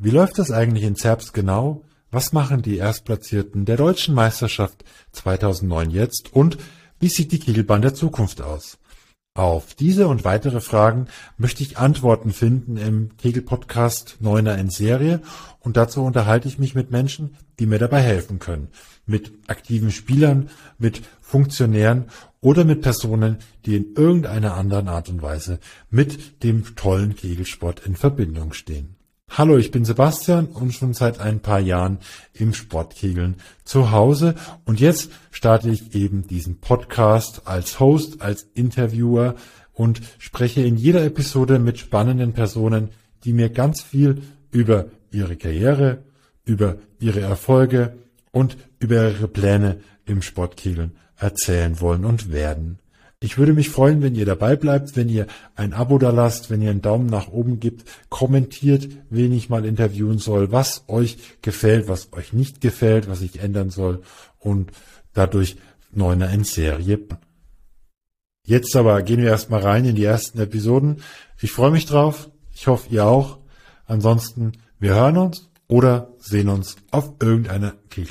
Wie läuft das eigentlich in Zerbst genau? Was machen die Erstplatzierten der deutschen Meisterschaft 2009 jetzt? Und wie sieht die Kegelbahn der Zukunft aus? Auf diese und weitere Fragen möchte ich Antworten finden im Kegel-Podcast Neuner in Serie und dazu unterhalte ich mich mit Menschen, die mir dabei helfen können. Mit aktiven Spielern, mit Funktionären oder mit Personen, die in irgendeiner anderen Art und Weise mit dem tollen Kegelsport in Verbindung stehen. Hallo, ich bin Sebastian und schon seit ein paar Jahren im Sportkegeln zu Hause und jetzt starte ich eben diesen Podcast als Host, als Interviewer und spreche in jeder Episode mit spannenden Personen, die mir ganz viel über ihre Karriere, über ihre Erfolge und über ihre Pläne im Sportkegeln erzählen wollen und werden. Ich würde mich freuen, wenn ihr dabei bleibt, wenn ihr ein Abo da lasst, wenn ihr einen Daumen nach oben gibt, kommentiert, wen ich mal interviewen soll, was euch gefällt, was euch nicht gefällt, was ich ändern soll und dadurch Neuner in Serie. Jetzt aber gehen wir erstmal rein in die ersten Episoden. Ich freue mich drauf. Ich hoffe, ihr auch. Ansonsten, wir hören uns oder sehen uns auf irgendeiner Kegel